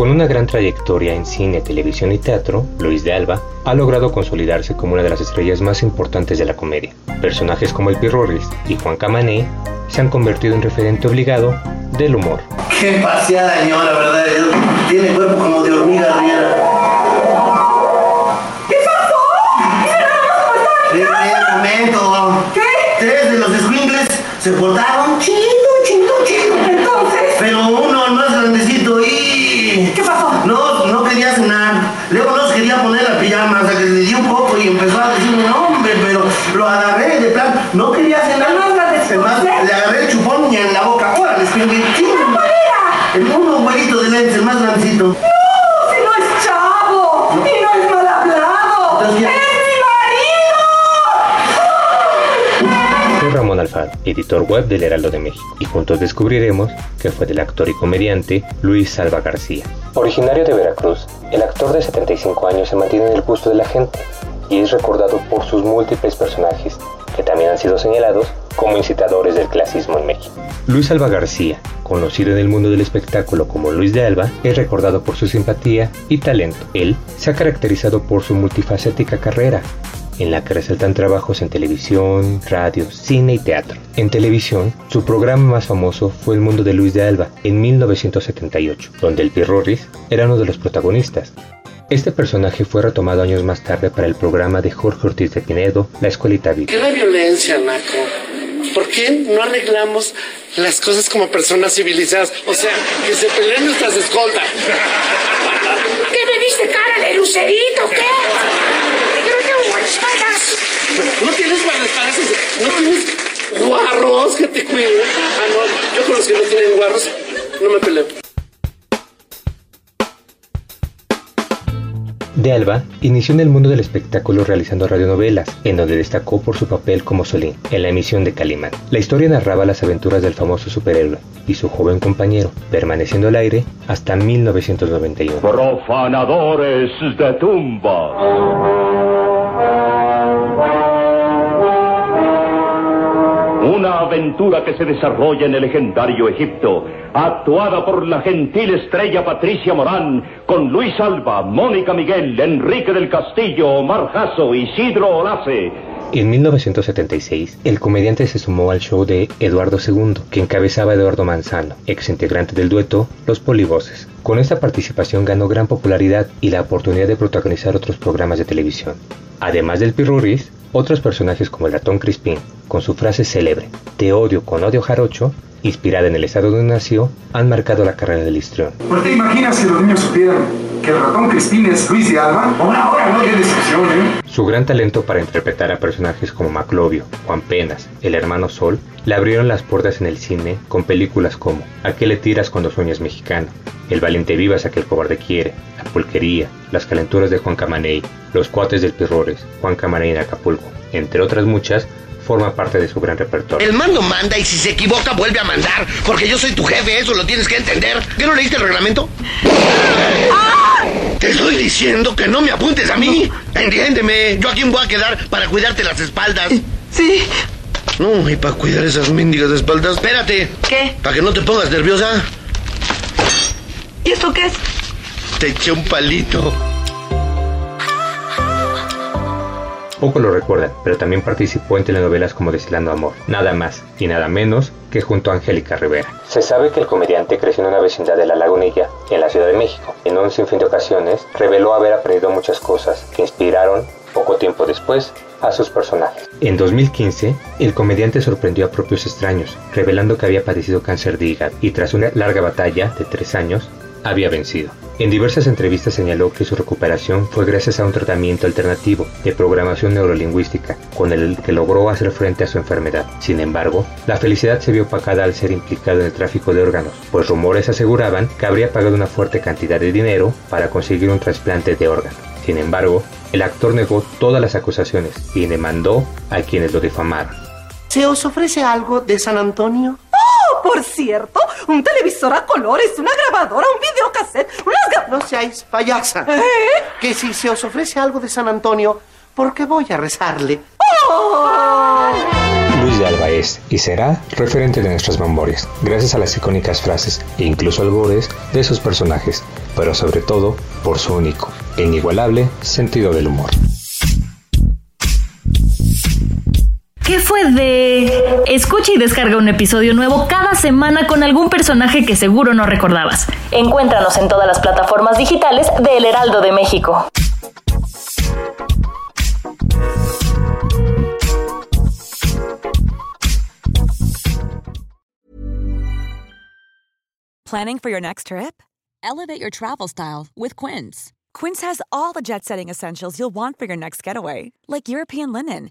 Con una gran trayectoria en cine, televisión y teatro, Luis de Alba ha logrado consolidarse como una de las estrellas más importantes de la comedia. Personajes como el Pirroris y Juan Camané se han convertido en referente obligado del humor. Qué paseada, señora, ¿verdad? Tiene cuerpo como de hormiga riera. ¿Qué pasó? ¿Qué Sí, un momento. ¿Qué? Tres de los squinkles se portaron chido, chido, chido. Entonces, Pero pijama, hasta que le di un poco y empezó a decirme, no, hombre, pero lo agarré de plan. No quería cenar. ¿El más grandecito? Además, le agarré el chupón y en la boca. Órale, squinkle. ¿Cuál era? El uno güerito de lentes, el más grandecito. Editor web del Heraldo de México, y juntos descubriremos que fue del actor y comediante Luis Salva García. Originario de Veracruz, el actor de 75 años se mantiene en el gusto de la gente y es recordado por sus múltiples personajes, que también han sido señalados como incitadores del clasismo en México. Luis Alba García, conocido en el mundo del espectáculo como Luis de Alba, es recordado por su simpatía y talento. Él se ha caracterizado por su multifacética carrera, en la que resaltan trabajos en televisión, radio, cine y teatro. En televisión, su programa más famoso fue El Mundo de Luis de Alba en 1978, donde el Pirroris era uno de los protagonistas. Este personaje fue retomado años más tarde para el programa de Jorge Ortiz de Pinedo, La Escuelita Viva. ¿Qué es la violencia, Naco? ¿Por qué no arreglamos las cosas como personas civilizadas? O sea, que se peleen nuestras escoltas. ¿Qué me viste cara de lucerito? ¿Qué? Yo no tengo guardaespaldas. ¿No tienes guardaespaldas? ¿No tienes guarros que te cuiden? Ah, no, yo con los que no tienen guarros no me peleo. De Alba inició en el mundo del espectáculo realizando radionovelas, en donde destacó por su papel como Solín en la emisión de Calimán. La historia narraba las aventuras del famoso superhéroe y su joven compañero, permaneciendo al aire hasta 1991. Profanadores de tumbas. Una aventura que se desarrolla en el legendario Egipto, actuada por la gentil estrella Patricia Morán, con Luis Alba, Mónica Miguel, Enrique del Castillo, Omar Jasso, Isidro Olace. En 1976, el comediante se sumó al show de Eduardo II, que encabezaba Eduardo Manzano, ex integrante del dueto Los Polivoces. Con esta participación ganó gran popularidad y la oportunidad de protagonizar otros programas de televisión. Además del Pirruris, otros personajes como el ratón Crispín, con su frase célebre, Te odio con odio jarocho, inspirada en el estado donde nació, han marcado la carrera del histrión. ¿Por te imaginas si los niños supieran que el ratón Crispín es Luis de Alba? Ahora, ahora, no, qué decepción, ¿eh? Su gran talento para interpretar a personajes como Maclovio, Juan Penas, el hermano Sol, le abrieron las puertas en el cine con películas como ¿A qué le tiras cuando sueñas mexicano? El valiente vivas a que el cobarde quiere, La pulquería, Las calenturas de Juan Camaney, Los cuates del Pirrores, Juan Camaney en Acapulco, entre otras muchas, forma parte de su gran repertorio. El mando manda y si se equivoca vuelve a mandar, porque yo soy tu jefe, eso lo tienes que entender. ¿Qué no leíste el reglamento? Te estoy diciendo que no me apuntes a mí. Entiéndeme, yo aquí me voy a quedar para cuidarte las espaldas. Sí. No, y para cuidar esas mendigas espaldas. Espérate. ¿Qué? Para que no te pongas nerviosa. ¿Y esto qué es? Te eché un palito. Poco lo recuerdan, pero también participó en telenovelas como Destilando Amor, nada más y nada menos que junto a Angélica Rivera. Se sabe que el comediante creció en una vecindad de La Lagunilla, en la Ciudad de México. En un sinfín de ocasiones reveló haber aprendido muchas cosas que inspiraron, poco tiempo después, a sus personajes. En 2015, el comediante sorprendió a propios extraños, revelando que había padecido cáncer de hígado y tras una larga batalla de tres años, había vencido. En diversas entrevistas señaló que su recuperación fue gracias a un tratamiento alternativo de programación neurolingüística, con el que logró hacer frente a su enfermedad. Sin embargo, la felicidad se vio opacada al ser implicado en el tráfico de órganos, pues rumores aseguraban que habría pagado una fuerte cantidad de dinero para conseguir un trasplante de órgano. Sin embargo, el actor negó todas las acusaciones y demandó a quienes lo difamaron. ¿Se os ofrece algo de San Antonio? ¡Oh, por cierto! Un televisor a colores, una grabadora, un videocassette, unas... No seáis payasa. ¿Eh? Que si se os ofrece algo de San Antonio, ¿por qué voy a rezarle? ¡Oh! Luis de Alba es y será referente de nuestras memorias, gracias a las icónicas frases e incluso albores de sus personajes, pero sobre todo por su único e inigualable sentido del humor. ¿Qué fue de...? Escucha y descarga un episodio nuevo cada semana con algún personaje que seguro no recordabas. Encuéntranos en todas las plataformas digitales de El Heraldo de México. Planning for your next trip? Elevate your travel style with Quince. Quince has all the jet setting essentials you'll want for your next getaway, like European linen,